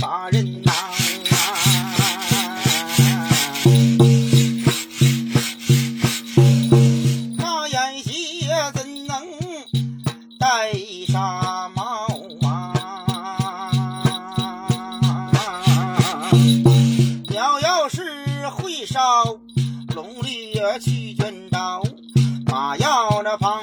大人呐、那眼鞋怎能戴纱帽啊？鸟要是会烧龙绿去卷刀，马要着旁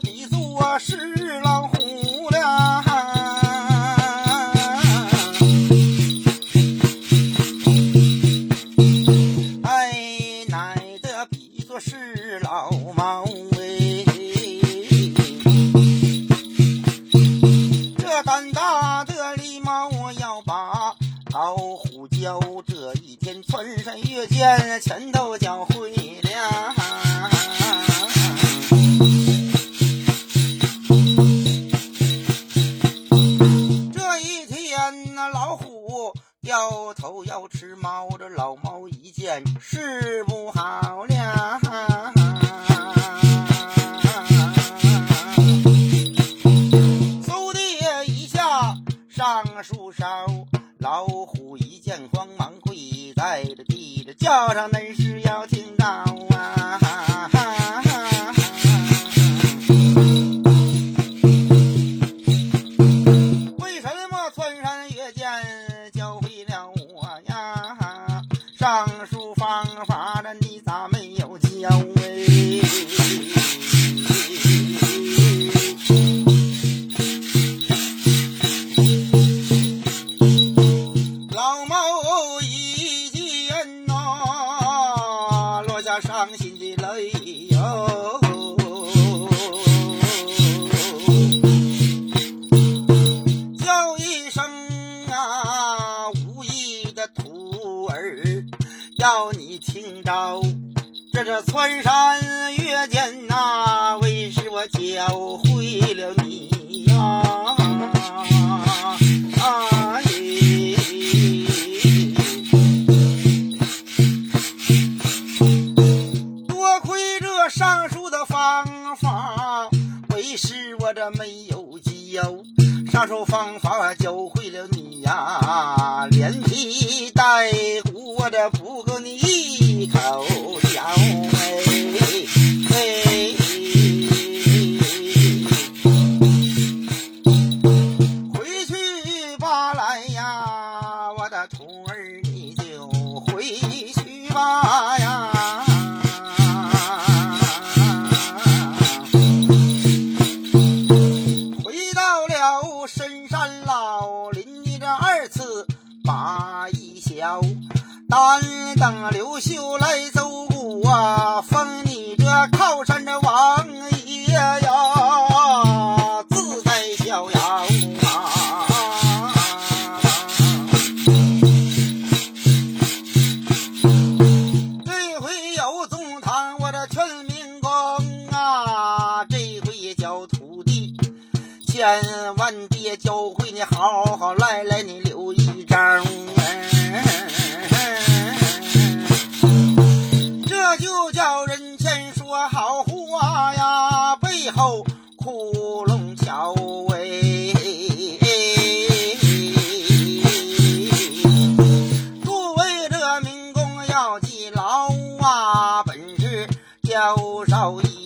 比作是老虎了。哎，奶的比作是老猫哎，这胆大的狸猫我要把老虎教，这一天穿山越涧前头脚会虎掉头要吃猫，这老猫一见是不好了。嗖的一下上树梢，老虎一见慌忙跪在这地，这叫上恁是要听到伤心的泪哟。叫一声啊，无意的徒儿，要你听着，这这穿山越涧呐、为使我教会了你有教。上述方法教会了你呀，连皮带骨我这不够你一口嚼哎哎。单等刘秀来奏鼓啊，封你这靠山的王爷呀，自在逍遥啊。这回有宗堂，我这全民公啊，这回叫徒弟，千万别教会你好好来来，你留一张。后窟窿桥哎。诸位这民工要记牢啊，本是教少爷。